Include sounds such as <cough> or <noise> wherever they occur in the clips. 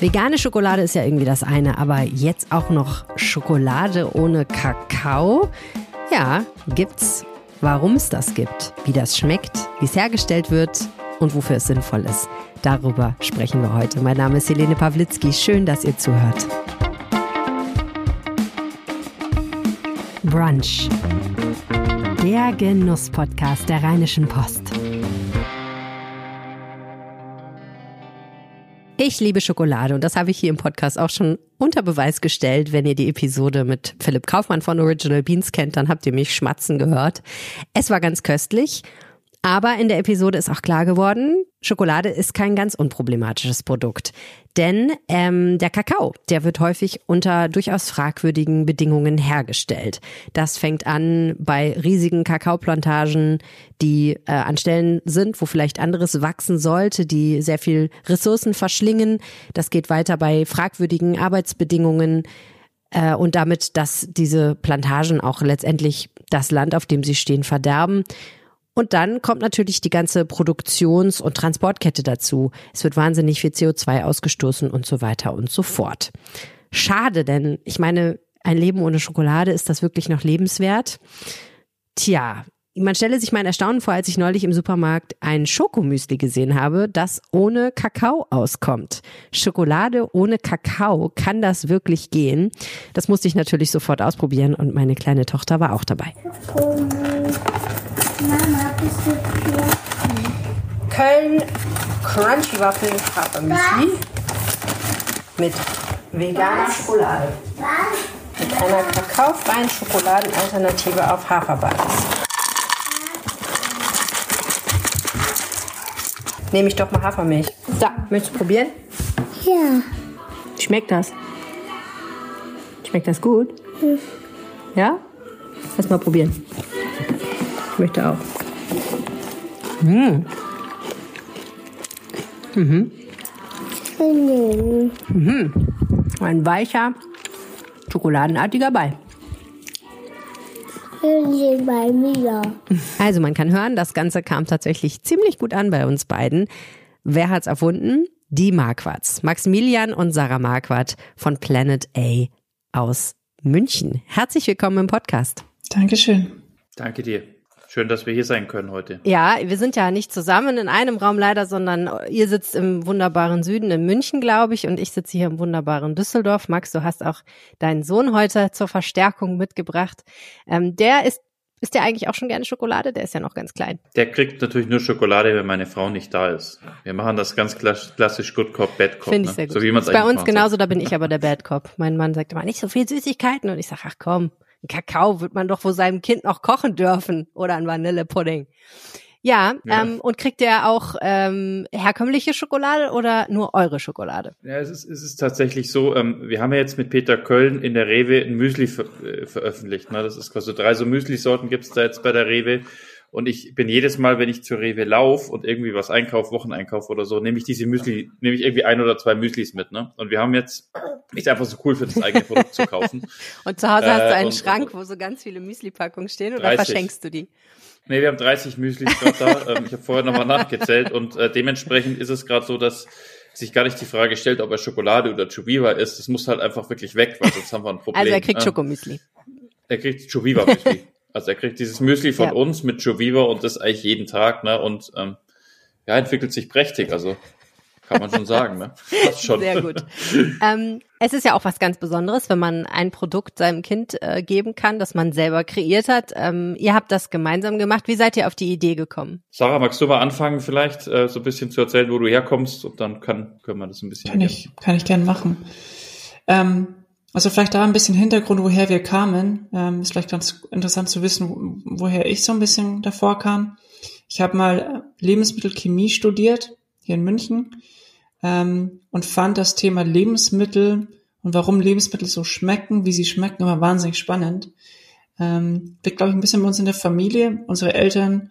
Vegane Schokolade ist ja irgendwie das eine, aber jetzt auch noch Schokolade ohne Kakao? Ja, gibt's. Warum es das gibt, wie das schmeckt, wie es hergestellt wird und wofür es sinnvoll ist. Darüber sprechen wir heute. Mein Name ist Helene Pawlitzki. Schön, dass ihr zuhört. Brunch. Der Genuss-Podcast der Rheinischen Post. Ich liebe Schokolade und das habe ich hier im Podcast auch schon unter Beweis gestellt. Wenn ihr die Episode mit Philipp Kaufmann von Original Beans kennt, dann habt ihr mich schmatzen gehört. Es war ganz köstlich aber in der Episode ist auch klar geworden, Schokolade ist kein ganz unproblematisches Produkt. Denn ähm, der Kakao, der wird häufig unter durchaus fragwürdigen Bedingungen hergestellt. Das fängt an bei riesigen Kakaoplantagen, die äh, an Stellen sind, wo vielleicht anderes wachsen sollte, die sehr viel Ressourcen verschlingen. Das geht weiter bei fragwürdigen Arbeitsbedingungen äh, und damit, dass diese Plantagen auch letztendlich das Land, auf dem sie stehen, verderben. Und dann kommt natürlich die ganze Produktions- und Transportkette dazu. Es wird wahnsinnig viel CO2 ausgestoßen und so weiter und so fort. Schade, denn ich meine, ein Leben ohne Schokolade, ist das wirklich noch lebenswert? Tja, man stelle sich mein Erstaunen vor, als ich neulich im Supermarkt ein Schokomüsli gesehen habe, das ohne Kakao auskommt. Schokolade ohne Kakao, kann das wirklich gehen? Das musste ich natürlich sofort ausprobieren und meine kleine Tochter war auch dabei. Mama, bist du hier? Köln Crunchy Waffel Hafermüsli mit veganer Schokolade. Was? Mit einer kakaofreien Schokoladenalternative auf Haferbasis. Nehme ich doch mal Hafermilch. Da, möchtest du probieren? Ja. Schmeckt das? Schmeckt das gut? Hm. Ja? Lass mal probieren. Ich möchte auch. Mmh. Mhm. Mhm. Ein weicher, schokoladenartiger Ball. Also man kann hören, das Ganze kam tatsächlich ziemlich gut an bei uns beiden. Wer hat's erfunden? Die Marquards. Maximilian und Sarah Marquardt von Planet A aus München. Herzlich willkommen im Podcast. Dankeschön. Danke dir. Schön, dass wir hier sein können heute. Ja, wir sind ja nicht zusammen in einem Raum leider, sondern ihr sitzt im wunderbaren Süden in München, glaube ich, und ich sitze hier im wunderbaren Düsseldorf. Max, du hast auch deinen Sohn heute zur Verstärkung mitgebracht. Ähm, der ist ist der eigentlich auch schon gerne Schokolade? Der ist ja noch ganz klein. Der kriegt natürlich nur Schokolade, wenn meine Frau nicht da ist. Wir machen das ganz klassisch Good Cop, Bad Cop. Finde ich ne? sehr gut. So wie man's Bei uns genauso, da bin ich aber der Bad Cop. Mein Mann sagt immer, nicht so viel Süßigkeiten. Und ich sage, ach komm, Kakao wird man doch vor seinem Kind noch kochen dürfen oder ein Vanillepudding. Ja, ja. Ähm, und kriegt ihr auch ähm, herkömmliche Schokolade oder nur eure Schokolade? Ja, es ist, es ist tatsächlich so, ähm, wir haben ja jetzt mit Peter Köln in der Rewe ein Müsli ver äh, veröffentlicht. Ne? Das ist quasi so drei so Müsli-Sorten gibt's da jetzt bei der Rewe. Und ich bin jedes Mal, wenn ich zur Rewe laufe und irgendwie was einkaufe, Wocheneinkauf oder so, nehme ich diese Müsli, nehme ich irgendwie ein oder zwei Müslis mit. Ne? Und wir haben jetzt nicht einfach so cool für das eigene Produkt zu kaufen. <laughs> Und zu Hause äh, hast du einen und, Schrank, wo so ganz viele Müsli-Packungen stehen oder 30. verschenkst du die? Nee, wir haben 30 Müslis gerade da. <laughs> ähm, ich habe vorher nochmal nachgezählt und äh, dementsprechend ist es gerade so, dass sich gar nicht die Frage stellt, ob er Schokolade oder Chubiva ist. Das muss halt einfach wirklich weg, weil sonst haben wir ein Problem. Also er kriegt Schokomüsli. Er kriegt Chubiva-Müsli. <laughs> Also er kriegt dieses Müsli von ja. uns mit Joviva und das eigentlich jeden Tag, ne? Und ähm, ja, entwickelt sich prächtig, also kann man schon sagen, ne? <laughs> Passt schon. Sehr gut. ähm, es ist ja auch was ganz Besonderes, wenn man ein Produkt seinem Kind äh, geben kann, das man selber kreiert hat. Ähm, ihr habt das gemeinsam gemacht. Wie seid ihr auf die Idee gekommen? Sarah, magst du mal anfangen, vielleicht äh, so ein bisschen zu erzählen, wo du herkommst und dann kann, können wir das ein bisschen. Kann ich, kann ich gern machen. Ähm, also vielleicht da ein bisschen Hintergrund, woher wir kamen. Ähm, ist vielleicht ganz interessant zu wissen, woher ich so ein bisschen davor kam. Ich habe mal Lebensmittelchemie studiert hier in München ähm, und fand das Thema Lebensmittel und warum Lebensmittel so schmecken, wie sie schmecken, immer wahnsinnig spannend. Ähm, liegt, glaube ich, ein bisschen bei uns in der Familie. Unsere Eltern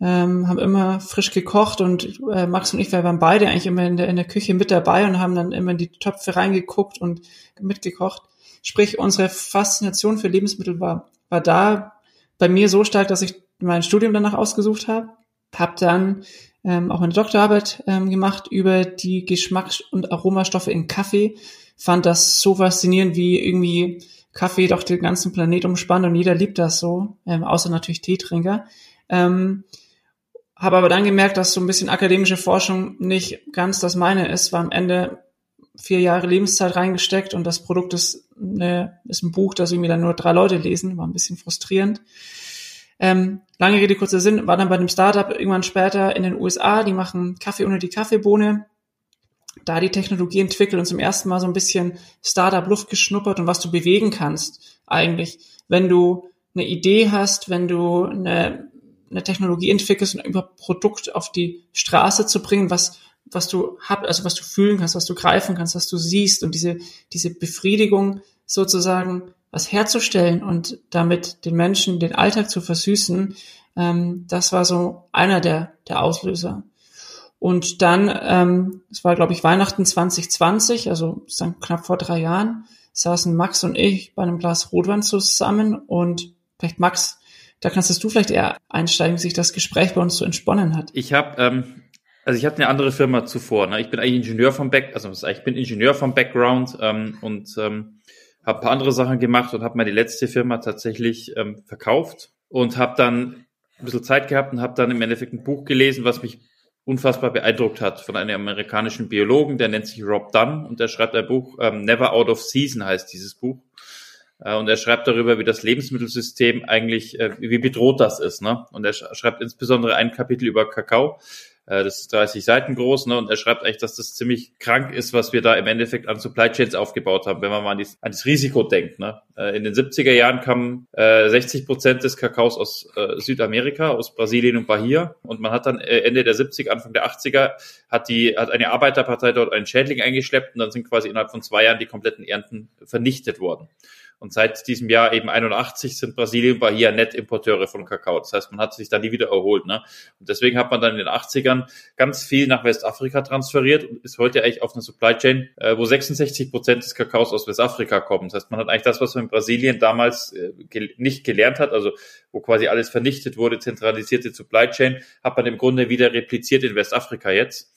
ähm, haben immer frisch gekocht und äh, Max und ich, wir waren beide eigentlich immer in der, in der Küche mit dabei und haben dann immer in die Töpfe reingeguckt und mitgekocht. Sprich, unsere Faszination für Lebensmittel war, war da bei mir so stark, dass ich mein Studium danach ausgesucht habe. Hab dann ähm, auch eine Doktorarbeit ähm, gemacht über die Geschmacks- und Aromastoffe in Kaffee. Fand das so faszinierend, wie irgendwie Kaffee doch den ganzen Planet umspannt und jeder liebt das so, ähm, außer natürlich Teetrinker. Ähm, habe aber dann gemerkt, dass so ein bisschen akademische Forschung nicht ganz das meine ist, war am Ende vier Jahre Lebenszeit reingesteckt und das Produkt ist, eine, ist ein Buch, das irgendwie dann nur drei Leute lesen, war ein bisschen frustrierend. Ähm, lange Rede, kurzer Sinn, war dann bei einem Startup irgendwann später in den USA, die machen Kaffee ohne die Kaffeebohne, da die Technologie entwickelt und zum ersten Mal so ein bisschen Startup-Luft geschnuppert und was du bewegen kannst eigentlich, wenn du eine Idee hast, wenn du eine, eine Technologie entwickelst und über Produkt auf die Straße zu bringen, was was du hab, also was du fühlen kannst, was du greifen kannst, was du siehst und diese, diese Befriedigung sozusagen was herzustellen und damit den Menschen den Alltag zu versüßen, ähm, das war so einer der, der Auslöser. Und dann, ähm, es war glaube ich Weihnachten 2020, also dann knapp vor drei Jahren, saßen Max und ich bei einem Glas Rotwein zusammen und vielleicht Max, da kannst du vielleicht eher einsteigen, wie sich das Gespräch bei uns so entsponnen hat. Ich habe ähm, also ich hatte eine andere Firma zuvor. Ne? Ich bin eigentlich Ingenieur vom Back, also ich bin Ingenieur vom Background ähm, und ähm, habe paar andere Sachen gemacht und habe meine letzte Firma tatsächlich ähm, verkauft und habe dann ein bisschen Zeit gehabt und habe dann im Endeffekt ein Buch gelesen, was mich unfassbar beeindruckt hat von einem amerikanischen Biologen, der nennt sich Rob Dunn und der schreibt ein Buch, ähm, Never Out of Season heißt dieses Buch. Äh, und er schreibt darüber, wie das Lebensmittelsystem eigentlich, äh, wie bedroht das ist. Ne? Und er schreibt insbesondere ein Kapitel über Kakao äh, das ist 30 Seiten groß, ne? Und er schreibt echt, dass das ziemlich krank ist, was wir da im Endeffekt an Supply Chains aufgebaut haben, wenn man mal an, dies, an das Risiko denkt. Ne? In den 70er Jahren kamen äh, 60 Prozent des Kakaos aus Südamerika, aus Brasilien und Bahia. Und man hat dann Ende der 70er, Anfang der 80er, hat die, hat eine Arbeiterpartei dort einen Schädling eingeschleppt und dann sind quasi innerhalb von zwei Jahren die kompletten Ernten vernichtet worden. Und seit diesem Jahr eben 81 sind Brasilien und Bahia Nettimporteure von Kakao. Das heißt, man hat sich da nie wieder erholt. Ne? Und deswegen hat man dann in den 80ern ganz viel nach Westafrika transferiert und ist heute eigentlich auf einer Supply Chain, äh, wo 66 Prozent des Kakaos aus Westafrika kommen. Das heißt, man hat eigentlich das, was man in Brasilien damals äh, gel nicht gelernt hat, also wo quasi alles vernichtet wurde, zentralisierte Supply Chain, hat man im Grunde wieder repliziert in Westafrika jetzt.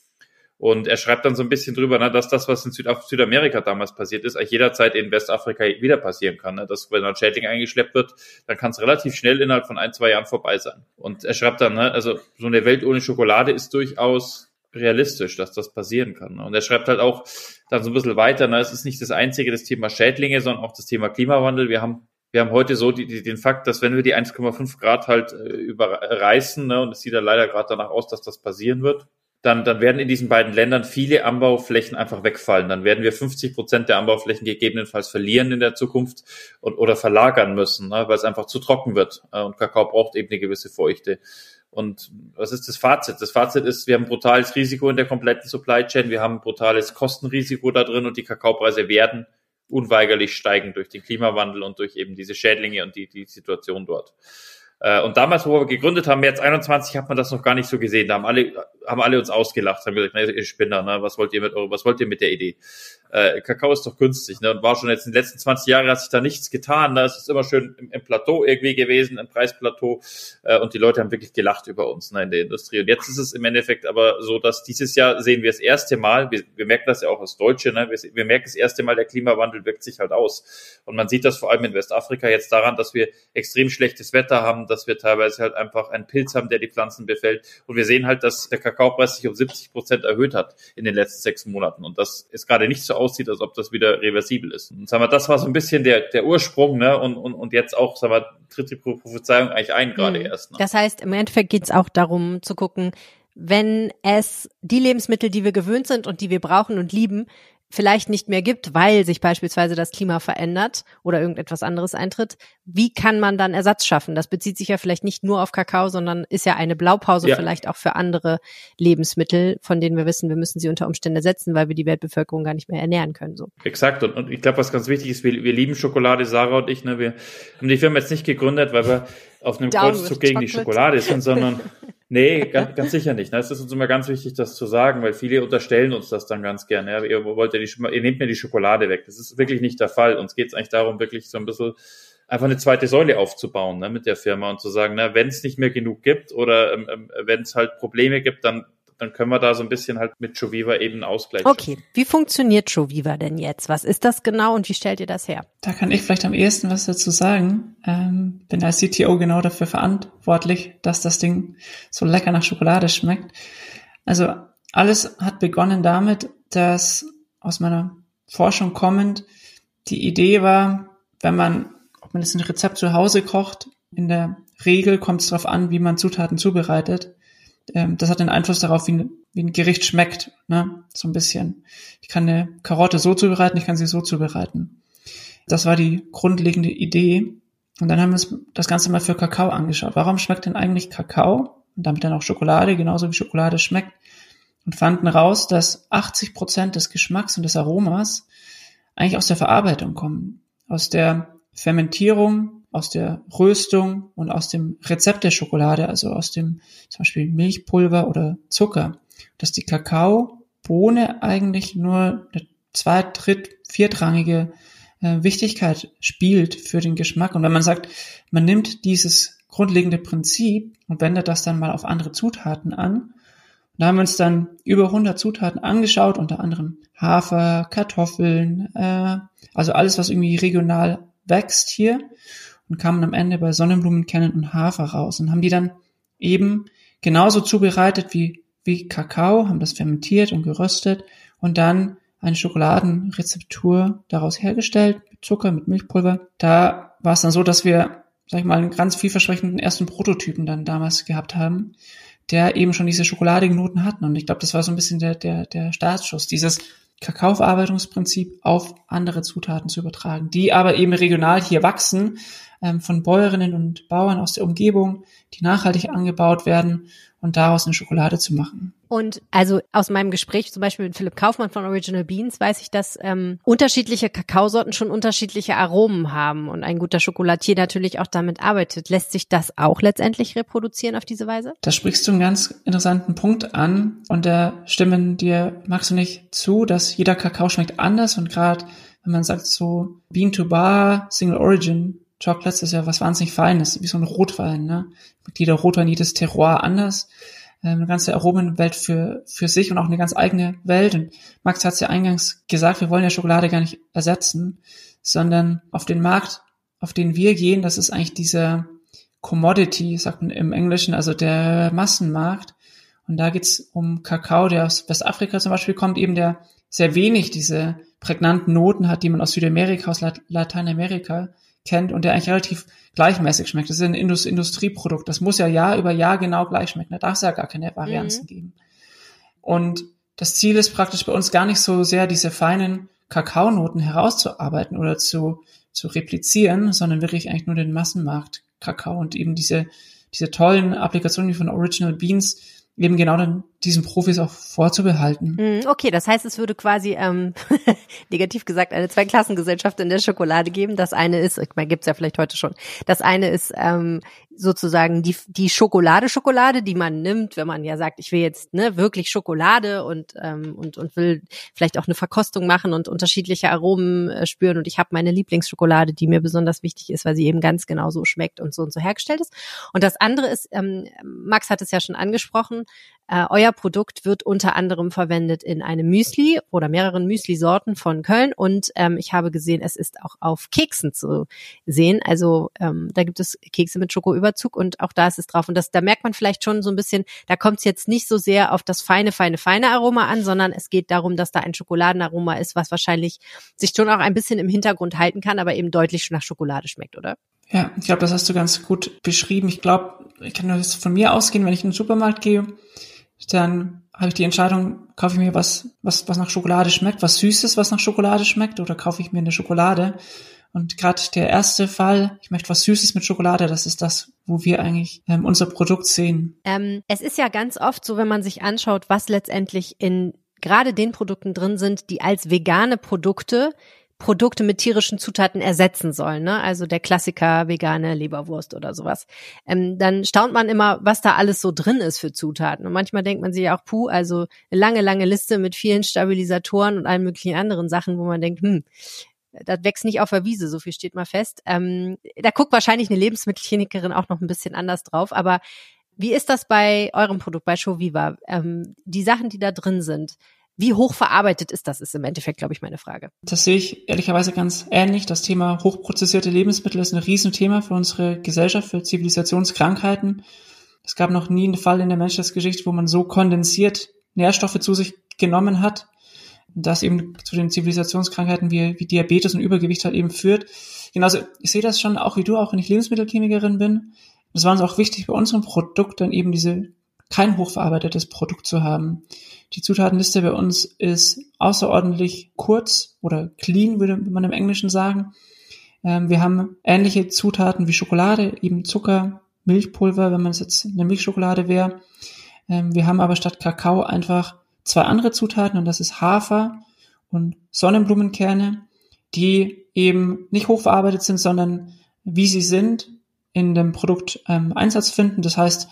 Und er schreibt dann so ein bisschen drüber, ne, dass das, was in Südaf Südamerika damals passiert ist, eigentlich jederzeit in Westafrika wieder passieren kann. Ne? Dass wenn ein Schädling eingeschleppt wird, dann kann es relativ schnell innerhalb von ein, zwei Jahren vorbei sein. Und er schreibt dann, ne, also so eine Welt ohne Schokolade ist durchaus realistisch, dass das passieren kann. Ne? Und er schreibt halt auch dann so ein bisschen weiter, ne, es ist nicht das einzige das Thema Schädlinge, sondern auch das Thema Klimawandel. Wir haben wir haben heute so die, die, den Fakt, dass wenn wir die 1,5 Grad halt äh, überreißen, ne, und es sieht ja leider gerade danach aus, dass das passieren wird, dann, dann werden in diesen beiden Ländern viele Anbauflächen einfach wegfallen. Dann werden wir 50 Prozent der Anbauflächen gegebenenfalls verlieren in der Zukunft und, oder verlagern müssen, ne, weil es einfach zu trocken wird. Äh, und Kakao braucht eben eine gewisse Feuchte. Und was ist das Fazit? Das Fazit ist, wir haben brutales Risiko in der kompletten Supply Chain, wir haben ein brutales Kostenrisiko da drin und die Kakaopreise werden unweigerlich steigen durch den Klimawandel und durch eben diese Schädlinge und die, die Situation dort. Äh, und damals, wo wir gegründet haben, März 21, hat man das noch gar nicht so gesehen. Da haben alle, haben alle uns ausgelacht, haben gesagt, ihr Spinner, ne? was wollt ihr mit was wollt ihr mit der Idee? Äh, Kakao ist doch günstig, ne? Und war schon jetzt in den letzten 20 Jahren hat sich da nichts getan. Ne? Es ist immer schön im, im Plateau irgendwie gewesen, im Preisplateau. Äh, und die Leute haben wirklich gelacht über uns ne, in der Industrie. Und jetzt ist es im Endeffekt aber so, dass dieses Jahr sehen wir das erste Mal, wir, wir merken das ja auch als Deutsche, ne? wir, wir merken das erste Mal, der Klimawandel wirkt sich halt aus. Und man sieht das vor allem in Westafrika jetzt daran, dass wir extrem schlechtes Wetter haben, dass wir teilweise halt einfach einen Pilz haben, der die Pflanzen befällt. Und wir sehen halt, dass der Kakaopreis sich um 70 Prozent erhöht hat in den letzten sechs Monaten. Und das ist gerade nicht so aussieht, als ob das wieder reversibel ist. Und sagen wir, das war so ein bisschen der, der Ursprung, ne? Und, und, und jetzt auch, sagen wir, tritt die Prophezeiung eigentlich ein, gerade mhm. erst. Ne? Das heißt, im Endeffekt geht es auch darum zu gucken, wenn es die Lebensmittel, die wir gewöhnt sind und die wir brauchen und lieben, vielleicht nicht mehr gibt, weil sich beispielsweise das Klima verändert oder irgendetwas anderes eintritt, wie kann man dann Ersatz schaffen? Das bezieht sich ja vielleicht nicht nur auf Kakao, sondern ist ja eine Blaupause ja. vielleicht auch für andere Lebensmittel, von denen wir wissen, wir müssen sie unter Umständen ersetzen, weil wir die Weltbevölkerung gar nicht mehr ernähren können. So. Exakt. Und, und ich glaube, was ganz wichtig ist, wir, wir lieben Schokolade, Sarah und ich. Ne? Wir haben die Firma jetzt nicht gegründet, weil wir auf einem Kreuzzug gegen die Schokolade sind, sondern <laughs> Nee, ganz, ganz sicher nicht. Das ist uns immer ganz wichtig, das zu sagen, weil viele unterstellen uns das dann ganz gerne. Ihr wollt ja die, ihr nehmt mir die Schokolade weg. Das ist wirklich nicht der Fall. Uns geht es eigentlich darum, wirklich so ein bisschen einfach eine zweite Säule aufzubauen ne, mit der Firma und zu sagen, na, wenn es nicht mehr genug gibt oder ähm, ähm wenn es halt Probleme gibt, dann dann können wir da so ein bisschen halt mit Joviva eben ausgleichen. Okay, wie funktioniert Joviva denn jetzt? Was ist das genau und wie stellt ihr das her? Da kann ich vielleicht am ehesten was dazu sagen. Ähm, bin als CTO genau dafür verantwortlich, dass das Ding so lecker nach Schokolade schmeckt. Also alles hat begonnen damit, dass aus meiner Forschung kommend die Idee war, wenn man, ob man das ein Rezept zu Hause kocht, in der Regel kommt es darauf an, wie man Zutaten zubereitet. Ähm, das hat einen Einfluss darauf, wie, ein, wie ein Gericht schmeckt, ne? so ein bisschen. Ich kann eine Karotte so zubereiten, ich kann sie so zubereiten. Das war die grundlegende Idee. Und dann haben wir uns das Ganze mal für Kakao angeschaut. Warum schmeckt denn eigentlich Kakao und damit dann auch Schokolade, genauso wie Schokolade schmeckt? Und fanden raus, dass 80 Prozent des Geschmacks und des Aromas eigentlich aus der Verarbeitung kommen. Aus der Fermentierung aus der Röstung und aus dem Rezept der Schokolade, also aus dem zum Beispiel Milchpulver oder Zucker, dass die Kakaobohne eigentlich nur eine zweit-, dritt-, viertrangige äh, Wichtigkeit spielt für den Geschmack. Und wenn man sagt, man nimmt dieses grundlegende Prinzip und wendet das dann mal auf andere Zutaten an, da haben wir uns dann über 100 Zutaten angeschaut, unter anderem Hafer, Kartoffeln, äh, also alles, was irgendwie regional wächst hier und kamen am Ende bei Sonnenblumenkernen und Hafer raus und haben die dann eben genauso zubereitet wie, wie Kakao, haben das fermentiert und geröstet und dann eine Schokoladenrezeptur daraus hergestellt, mit Zucker, mit Milchpulver. Da war es dann so, dass wir, sag ich mal, einen ganz vielversprechenden ersten Prototypen dann damals gehabt haben, der eben schon diese schokoladigen Noten hatten. Und ich glaube, das war so ein bisschen der, der, der Startschuss, dieses Kakaoverarbeitungsprinzip auf andere Zutaten zu übertragen, die aber eben regional hier wachsen, ähm, von Bäuerinnen und Bauern aus der Umgebung, die nachhaltig angebaut werden und daraus eine Schokolade zu machen. Und also aus meinem Gespräch zum Beispiel mit Philipp Kaufmann von Original Beans weiß ich, dass ähm, unterschiedliche Kakaosorten schon unterschiedliche Aromen haben und ein guter Schokolatier natürlich auch damit arbeitet. Lässt sich das auch letztendlich reproduzieren auf diese Weise? Da sprichst du einen ganz interessanten Punkt an und da stimmen dir, magst du nicht zu, dass jeder Kakao schmeckt anders und gerade wenn man sagt so Bean to Bar, Single Origin, Chocolates ist ja was wahnsinnig Feines, wie so ein Rotwein, ne? Jeder Rotwein, jedes Terroir anders. Ähm, eine ganze Aromenwelt für, für sich und auch eine ganz eigene Welt. Und Max hat es ja eingangs gesagt, wir wollen ja Schokolade gar nicht ersetzen, sondern auf den Markt, auf den wir gehen, das ist eigentlich dieser Commodity, sagt man im Englischen, also der Massenmarkt. Und da geht's um Kakao, der aus Westafrika zum Beispiel kommt, eben der sehr wenig diese prägnanten Noten hat, die man aus Südamerika, aus Lateinamerika kennt und der eigentlich relativ gleichmäßig schmeckt. Das ist ein Indust Industrieprodukt. Das muss ja Jahr über Jahr genau gleich schmecken. Da darf es ja gar keine Varianzen mhm. geben. Und das Ziel ist praktisch bei uns gar nicht so sehr, diese feinen Kakaonoten herauszuarbeiten oder zu, zu replizieren, sondern wirklich eigentlich nur den Massenmarkt Kakao und eben diese, diese tollen Applikationen wie von Original Beans, eben genau dann diesen Profis auch vorzubehalten. Hm, okay, das heißt, es würde quasi ähm, <laughs> negativ gesagt eine Zweiklassengesellschaft in der Schokolade geben. Das eine ist, ich meine, gibt's ja vielleicht heute schon. Das eine ist ähm, sozusagen die die Schokolade Schokolade, die man nimmt, wenn man ja sagt, ich will jetzt ne wirklich Schokolade und ähm, und und will vielleicht auch eine Verkostung machen und unterschiedliche Aromen äh, spüren und ich habe meine Lieblingsschokolade, die mir besonders wichtig ist, weil sie eben ganz genau so schmeckt und so und so hergestellt ist. Und das andere ist, ähm, Max hat es ja schon angesprochen, äh, euer Produkt wird unter anderem verwendet in einem Müsli oder mehreren Müsli-Sorten von Köln und ähm, ich habe gesehen, es ist auch auf Keksen zu sehen. Also ähm, da gibt es Kekse mit Schokoüberzug und auch da ist es drauf. Und das, da merkt man vielleicht schon so ein bisschen, da kommt es jetzt nicht so sehr auf das feine, feine, feine Aroma an, sondern es geht darum, dass da ein Schokoladenaroma ist, was wahrscheinlich sich schon auch ein bisschen im Hintergrund halten kann, aber eben deutlich schon nach Schokolade schmeckt, oder? Ja, ich glaube, das hast du ganz gut beschrieben. Ich glaube, ich kann nur das von mir ausgehen, wenn ich in den Supermarkt gehe dann habe ich die Entscheidung, kaufe ich mir was, was, was nach Schokolade schmeckt, was Süßes, was nach Schokolade schmeckt, oder kaufe ich mir eine Schokolade. Und gerade der erste Fall, ich möchte was Süßes mit Schokolade, das ist das, wo wir eigentlich ähm, unser Produkt sehen. Ähm, es ist ja ganz oft so, wenn man sich anschaut, was letztendlich in gerade den Produkten drin sind, die als vegane Produkte Produkte mit tierischen Zutaten ersetzen sollen, ne? Also der Klassiker vegane Leberwurst oder sowas. Ähm, dann staunt man immer, was da alles so drin ist für Zutaten. Und manchmal denkt man sich auch, puh, also eine lange, lange Liste mit vielen Stabilisatoren und allen möglichen anderen Sachen, wo man denkt, hm, das wächst nicht auf der Wiese, so viel steht mal fest. Ähm, da guckt wahrscheinlich eine Lebensmittelchemikerin auch noch ein bisschen anders drauf, aber Wie ist das bei eurem Produkt, bei Shoviva? Ähm, die Sachen, die da drin sind, wie hoch verarbeitet ist das, ist im Endeffekt, glaube ich, meine Frage. Das sehe ich ehrlicherweise ganz ähnlich. Das Thema hochprozessierte Lebensmittel ist ein Riesenthema für unsere Gesellschaft, für Zivilisationskrankheiten. Es gab noch nie einen Fall in der Menschheitsgeschichte, wo man so kondensiert Nährstoffe zu sich genommen hat. Das eben zu den Zivilisationskrankheiten wie, wie Diabetes und Übergewicht halt eben führt. Genauso, ich sehe das schon auch wie du, auch wenn ich Lebensmittelchemikerin bin. Es war uns auch wichtig, bei unserem Produkt dann eben diese kein hochverarbeitetes Produkt zu haben. Die Zutatenliste bei uns ist außerordentlich kurz oder clean, würde man im Englischen sagen. Ähm, wir haben ähnliche Zutaten wie Schokolade, eben Zucker, Milchpulver, wenn man es jetzt eine Milchschokolade wäre. Ähm, wir haben aber statt Kakao einfach zwei andere Zutaten und das ist Hafer und Sonnenblumenkerne, die eben nicht hochverarbeitet sind, sondern wie sie sind in dem Produkt ähm, Einsatz finden. Das heißt,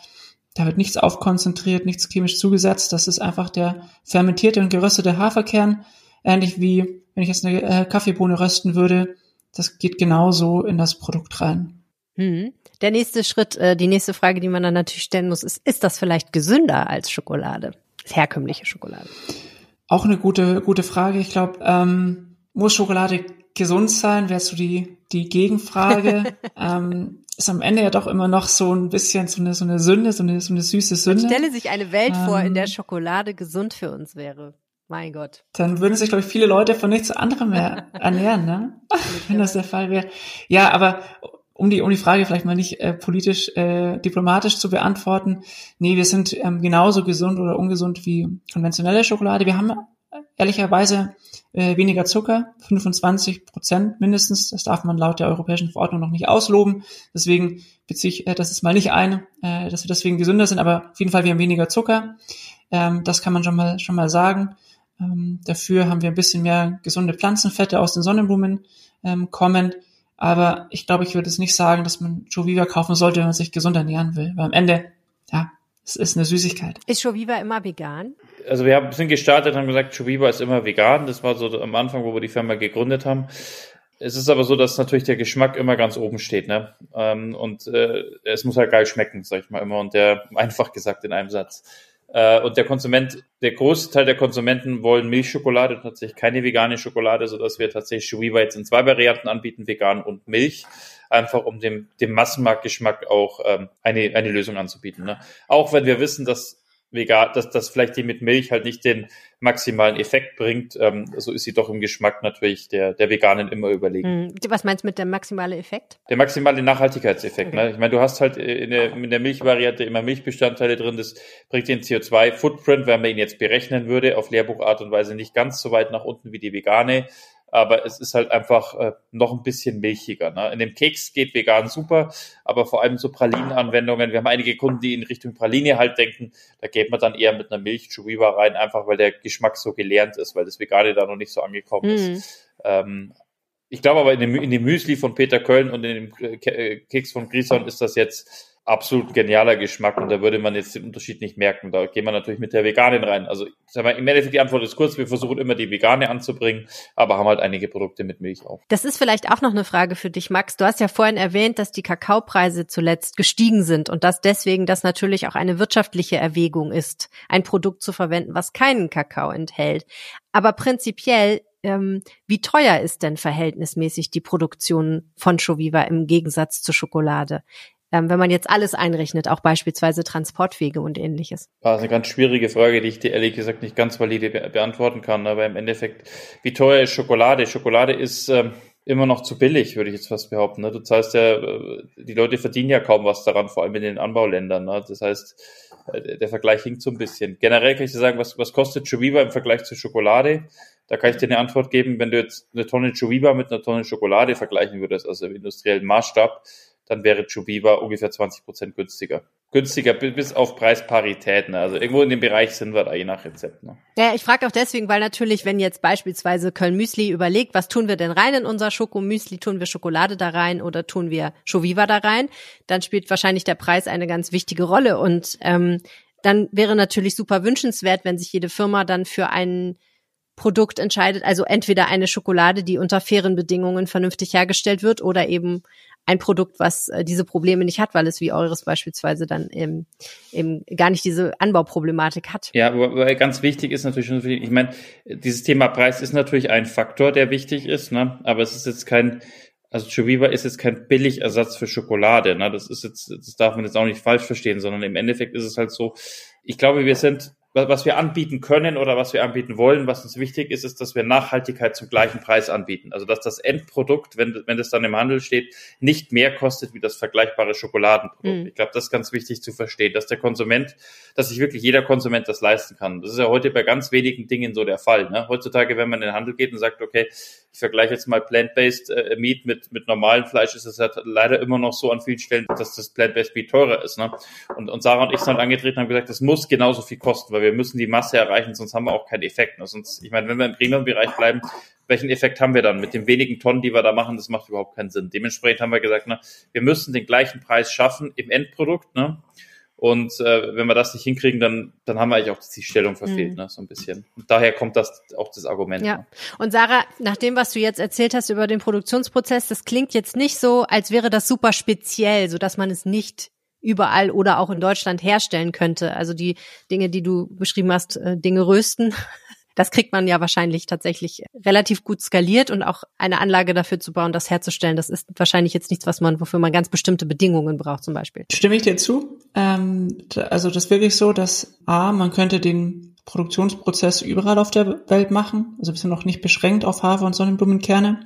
da wird nichts aufkonzentriert, nichts chemisch zugesetzt. Das ist einfach der fermentierte und geröstete Haferkern. Ähnlich wie wenn ich jetzt eine äh, Kaffeebohne rösten würde. Das geht genauso in das Produkt rein. Hm. Der nächste Schritt, äh, die nächste Frage, die man dann natürlich stellen muss, ist, ist das vielleicht gesünder als Schokolade? Herkömmliche Schokolade? Auch eine gute, gute Frage. Ich glaube, ähm, muss Schokolade gesund sein? Wäre so die, die Gegenfrage. <laughs> ähm, ist am Ende ja doch immer noch so ein bisschen so eine, so eine Sünde, so eine, so eine süße Sünde. Man stelle sich eine Welt ähm, vor, in der ähm. Schokolade gesund für uns wäre. Mein Gott. Dann würden sich, glaube ich, viele Leute von nichts anderem mehr <laughs> ernähren, ne? Wenn das der Fall wäre. Ja, aber um die, um die Frage vielleicht mal nicht äh, politisch, äh, diplomatisch zu beantworten. Nee, wir sind ähm, genauso gesund oder ungesund wie konventionelle Schokolade. Wir haben ehrlicherweise äh, weniger Zucker, 25 Prozent mindestens. Das darf man laut der europäischen Verordnung noch nicht ausloben. Deswegen beziehe ich äh, das ist mal nicht ein, äh, dass wir deswegen gesünder sind, aber auf jeden Fall wir haben weniger Zucker. Ähm, das kann man schon mal schon mal sagen. Ähm, dafür haben wir ein bisschen mehr gesunde Pflanzenfette aus den Sonnenblumen ähm, kommen. Aber ich glaube, ich würde es nicht sagen, dass man Joviva kaufen sollte, wenn man sich gesund ernähren will. Weil am Ende, ja, es ist eine Süßigkeit. Ist Joviva immer vegan? Also wir haben, sind gestartet und haben gesagt, Joviva ist immer vegan. Das war so am Anfang, wo wir die Firma gegründet haben. Es ist aber so, dass natürlich der Geschmack immer ganz oben steht, ne? Ähm, und äh, es muss halt geil schmecken, sag ich mal immer. Und der <laughs> einfach gesagt in einem Satz. Äh, und der Konsument, der große Teil der Konsumenten wollen Milchschokolade, tatsächlich keine vegane Schokolade, so dass wir tatsächlich Shuiwa jetzt in zwei Varianten anbieten, vegan und Milch, einfach um dem, dem Massenmarktgeschmack auch ähm, eine, eine Lösung anzubieten. Ne? Auch wenn wir wissen, dass vegan, dass das vielleicht die mit Milch halt nicht den maximalen Effekt bringt, ähm, so ist sie doch im Geschmack natürlich der, der Veganen immer überlegen. Hm. Was meinst du mit der maximale Effekt? Der maximale Nachhaltigkeitseffekt. Okay. Ne? Ich meine, du hast halt in der, in der Milchvariante immer Milchbestandteile drin, das bringt den CO2-Footprint, wenn man ihn jetzt berechnen würde, auf Lehrbuchart und Weise nicht ganz so weit nach unten wie die vegane aber es ist halt einfach äh, noch ein bisschen milchiger. Ne? In dem Keks geht vegan super, aber vor allem so Pralinenanwendungen. Wir haben einige Kunden, die in Richtung Praline halt denken, da geht man dann eher mit einer Milch Chuiva rein, einfach weil der Geschmack so gelernt ist, weil das Vegane da noch nicht so angekommen mhm. ist. Ähm, ich glaube aber in dem, in dem Müsli von Peter Köln und in dem äh, Keks von Grison ist das jetzt absolut genialer Geschmack und da würde man jetzt den Unterschied nicht merken. Da gehen wir natürlich mit der Veganin rein. Also sag mal, im Endeffekt die Antwort ist kurz, wir versuchen immer die Vegane anzubringen, aber haben halt einige Produkte mit Milch auch. Das ist vielleicht auch noch eine Frage für dich, Max. Du hast ja vorhin erwähnt, dass die Kakaopreise zuletzt gestiegen sind und dass deswegen das natürlich auch eine wirtschaftliche Erwägung ist, ein Produkt zu verwenden, was keinen Kakao enthält. Aber prinzipiell ähm, wie teuer ist denn verhältnismäßig die Produktion von Shoviva im Gegensatz zur Schokolade? Ähm, wenn man jetzt alles einrechnet, auch beispielsweise Transportwege und ähnliches? Das ist eine ganz schwierige Frage, die ich dir ehrlich gesagt nicht ganz valide be beantworten kann. Aber im Endeffekt, wie teuer ist Schokolade? Schokolade ist ähm, immer noch zu billig, würde ich jetzt fast behaupten. Ne? Das heißt ja, äh, die Leute verdienen ja kaum was daran, vor allem in den Anbauländern. Ne? Das heißt, äh, der Vergleich hinkt so ein bisschen. Generell kann ich dir sagen, was, was kostet Choviva im Vergleich zu Schokolade? Da kann ich dir eine Antwort geben, wenn du jetzt eine Tonne Choviva mit einer Tonne Schokolade vergleichen würdest, also im industriellen Maßstab, dann wäre Chubiva ungefähr 20 Prozent günstiger. Günstiger bis auf Preisparität. Ne? Also irgendwo in dem Bereich sind wir da je nach Rezept. Ne? Ja, ich frage auch deswegen, weil natürlich, wenn jetzt beispielsweise Köln Müsli überlegt, was tun wir denn rein in unser Schokomüsli? Tun wir Schokolade da rein oder tun wir Choviva da rein? Dann spielt wahrscheinlich der Preis eine ganz wichtige Rolle. Und ähm, dann wäre natürlich super wünschenswert, wenn sich jede Firma dann für ein Produkt entscheidet, also entweder eine Schokolade, die unter fairen Bedingungen vernünftig hergestellt wird, oder eben ein Produkt, was äh, diese Probleme nicht hat, weil es wie eures beispielsweise dann eben, eben gar nicht diese Anbauproblematik hat. Ja, aber ganz wichtig ist natürlich, ich meine, dieses Thema Preis ist natürlich ein Faktor, der wichtig ist, ne? aber es ist jetzt kein, also Cheviva ist jetzt kein Billigersatz für Schokolade. Ne? Das ist jetzt, das darf man jetzt auch nicht falsch verstehen, sondern im Endeffekt ist es halt so, ich glaube, wir sind was wir anbieten können oder was wir anbieten wollen, was uns wichtig ist, ist, dass wir Nachhaltigkeit zum gleichen Preis anbieten. Also dass das Endprodukt, wenn, wenn das dann im Handel steht, nicht mehr kostet wie das vergleichbare Schokoladenprodukt. Mhm. Ich glaube, das ist ganz wichtig zu verstehen, dass der Konsument, dass sich wirklich jeder Konsument das leisten kann. Das ist ja heute bei ganz wenigen Dingen so der Fall. Ne? Heutzutage, wenn man in den Handel geht und sagt, okay, ich vergleiche jetzt mal Plant-Based äh, Meat mit, mit normalem Fleisch, ist es halt leider immer noch so an vielen Stellen, dass das Plant-Based Meat teurer ist. Ne? Und, und Sarah und ich sind halt angetreten und haben gesagt, das muss genauso viel kosten, weil wir müssen die Masse erreichen, sonst haben wir auch keinen Effekt. Ne? Sonst, ich meine, wenn wir im Premium-Bereich bleiben, welchen Effekt haben wir dann mit den wenigen Tonnen, die wir da machen? Das macht überhaupt keinen Sinn. Dementsprechend haben wir gesagt, ne, wir müssen den gleichen Preis schaffen im Endprodukt. Ne? Und äh, wenn wir das nicht hinkriegen, dann, dann haben wir eigentlich auch die Stellung verfehlt, mhm. ne, so ein bisschen. Und daher kommt das auch das Argument. Ja. Ne? Und Sarah, nach dem, was du jetzt erzählt hast über den Produktionsprozess, das klingt jetzt nicht so, als wäre das super speziell, so dass man es nicht überall oder auch in Deutschland herstellen könnte. Also die Dinge, die du beschrieben hast, äh, Dinge rösten, <laughs> das kriegt man ja wahrscheinlich tatsächlich relativ gut skaliert und auch eine Anlage dafür zu bauen, das herzustellen, das ist wahrscheinlich jetzt nichts, was man, wofür man ganz bestimmte Bedingungen braucht zum Beispiel. Stimme ich dir zu? Ähm, also das ist wirklich so, dass A, man könnte den Produktionsprozess überall auf der Welt machen. Also wir sind noch nicht beschränkt auf Hafer und Sonnenblumenkerne.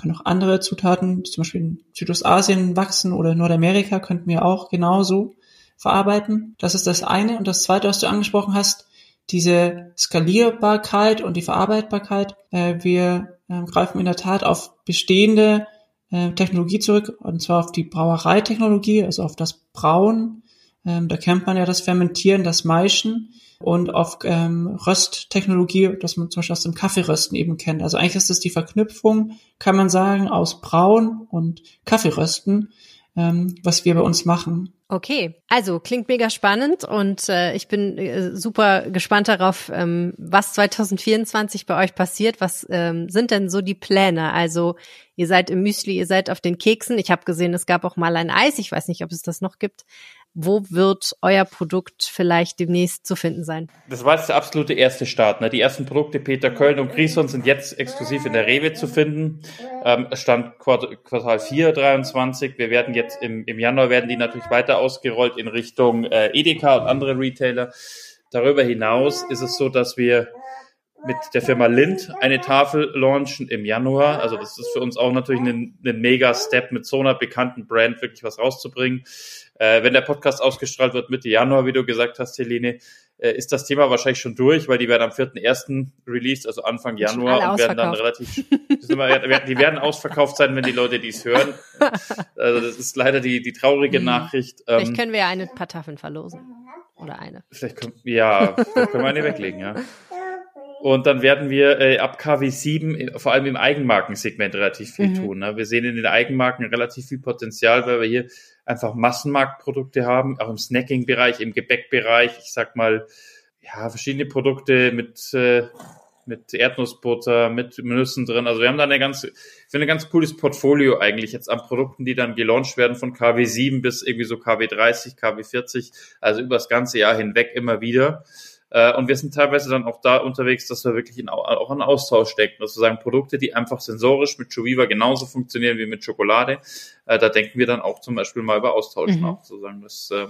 Können auch andere Zutaten, die zum Beispiel in Südostasien wachsen oder in Nordamerika, könnten wir auch genauso verarbeiten. Das ist das eine. Und das zweite, was du angesprochen hast, diese Skalierbarkeit und die Verarbeitbarkeit. Äh, wir äh, greifen in der Tat auf bestehende äh, Technologie zurück, und zwar auf die Brauereitechnologie, also auf das Brauen. Ähm, da kennt man ja das Fermentieren, das Maischen und auf ähm, Rösttechnologie, das man zum Beispiel aus dem Kaffeerösten eben kennt. Also eigentlich ist das die Verknüpfung, kann man sagen, aus Brauen und Kaffeerösten, ähm, was wir bei uns machen. Okay, also klingt mega spannend und äh, ich bin äh, super gespannt darauf, ähm, was 2024 bei euch passiert. Was ähm, sind denn so die Pläne? Also ihr seid im Müsli, ihr seid auf den Keksen. Ich habe gesehen, es gab auch mal ein Eis. Ich weiß nicht, ob es das noch gibt. Wo wird euer Produkt vielleicht demnächst zu finden sein? Das war jetzt der absolute erste Start. Ne? Die ersten Produkte Peter Köln und Grison sind jetzt exklusiv in der Rewe zu finden. Ähm, Stand Quartal 4 23. Wir werden jetzt im, im Januar werden die natürlich weiter ausgerollt in Richtung äh, Edeka und andere Retailer. Darüber hinaus ist es so, dass wir mit der Firma Lind eine Tafel launchen im Januar. Also das ist für uns auch natürlich ein, ein mega Step, mit so einer bekannten Brand wirklich was rauszubringen. Äh, wenn der Podcast ausgestrahlt wird Mitte Januar, wie du gesagt hast, Helene, äh, ist das Thema wahrscheinlich schon durch, weil die werden am 4.1. released, also Anfang Januar und werden dann relativ, die werden ausverkauft sein, wenn die Leute dies hören. Also das ist leider die, die traurige hm. Nachricht. Vielleicht ähm, können wir ja eine paar Tafeln verlosen. Oder eine. Vielleicht können, ja, vielleicht können wir eine weglegen, ja. Und dann werden wir äh, ab KW7 äh, vor allem im Eigenmarkensegment relativ viel mhm. tun. Ne? Wir sehen in den Eigenmarken relativ viel Potenzial, weil wir hier einfach Massenmarktprodukte haben, auch im Snacking-Bereich, im Gebäckbereich. Ich sag mal, ja, verschiedene Produkte mit, äh, mit Erdnussbutter, mit Nüssen drin. Also wir haben da eine ganz, für ein ganz cooles Portfolio eigentlich jetzt an Produkten, die dann gelauncht werden von KW7 bis irgendwie so KW30, KW40, also über das ganze Jahr hinweg immer wieder. Äh, und wir sind teilweise dann auch da unterwegs, dass wir wirklich in, auch an Austausch denken. Sozusagen Produkte, die einfach sensorisch mit Joviva genauso funktionieren wie mit Schokolade. Äh, da denken wir dann auch zum Beispiel mal über Austausch mhm. nach. Sozusagen. Das, äh,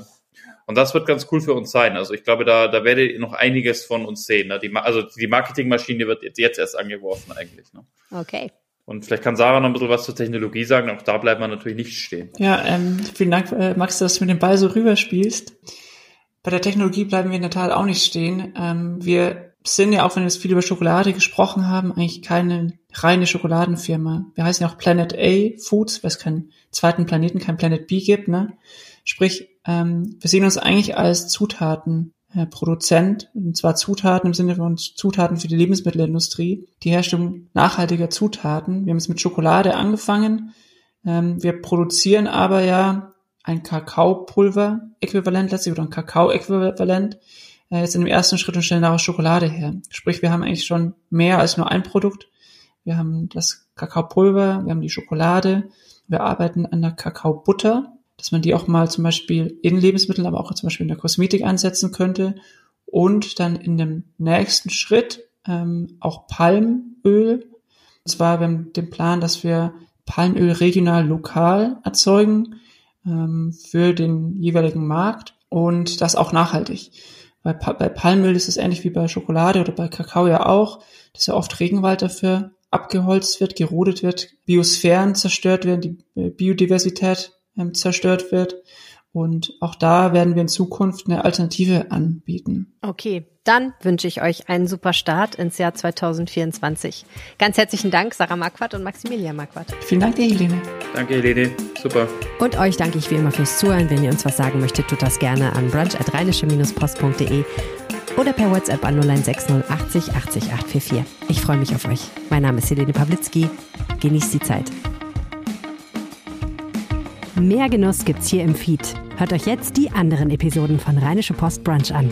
und das wird ganz cool für uns sein. Also ich glaube, da, da werdet ihr noch einiges von uns sehen. Ne? Die, also die Marketingmaschine wird jetzt, jetzt erst angeworfen eigentlich. Ne? Okay. Und vielleicht kann Sarah noch ein bisschen was zur Technologie sagen. Auch da bleibt man natürlich nicht stehen. Ja, ähm, vielen Dank, äh, Max, dass du mit dem Ball so rüberspielst. Bei der Technologie bleiben wir in der Tat auch nicht stehen. Ähm, wir sind ja, auch wenn wir jetzt viel über Schokolade gesprochen haben, eigentlich keine reine Schokoladenfirma. Wir heißen ja auch Planet A Foods, weil es keinen zweiten Planeten, kein Planet B gibt. Ne? Sprich, ähm, wir sehen uns eigentlich als Zutatenproduzent, äh, und zwar Zutaten im Sinne von Zutaten für die Lebensmittelindustrie, die Herstellung nachhaltiger Zutaten. Wir haben jetzt mit Schokolade angefangen. Ähm, wir produzieren aber ja ein Kakaopulver-Äquivalent letztlich oder ein Kakao-Äquivalent äh, jetzt in dem ersten Schritt und stellen daraus Schokolade her. Sprich, wir haben eigentlich schon mehr als nur ein Produkt. Wir haben das Kakaopulver, wir haben die Schokolade wir arbeiten an der Kakaobutter, dass man die auch mal zum Beispiel in Lebensmitteln, aber auch zum Beispiel in der Kosmetik einsetzen könnte. Und dann in dem nächsten Schritt ähm, auch Palmöl. Und zwar wir haben den Plan, dass wir Palmöl regional lokal erzeugen ähm, für den jeweiligen Markt und das auch nachhaltig. Bei, bei Palmöl ist es ähnlich wie bei Schokolade oder bei Kakao ja auch, dass ja oft Regenwald dafür abgeholzt wird, gerodet wird, Biosphären zerstört werden, die äh, Biodiversität ähm, zerstört wird. Und auch da werden wir in Zukunft eine Alternative anbieten. Okay, dann wünsche ich euch einen super Start ins Jahr 2024. Ganz herzlichen Dank, Sarah Marquardt und Maximilian Marquardt. Vielen Dank dir, Helene. Danke, Helene. Super. Und euch danke ich wie immer fürs Zuhören. Wenn ihr uns was sagen möchtet, tut das gerne an brunch.rheinische-post.de oder per WhatsApp an 0160 80 80 844. Ich freue mich auf euch. Mein Name ist Helene Pawlitzki. Genießt die Zeit. Mehr Genuss gibt's hier im Feed. Hört euch jetzt die anderen Episoden von Rheinische Post Brunch an.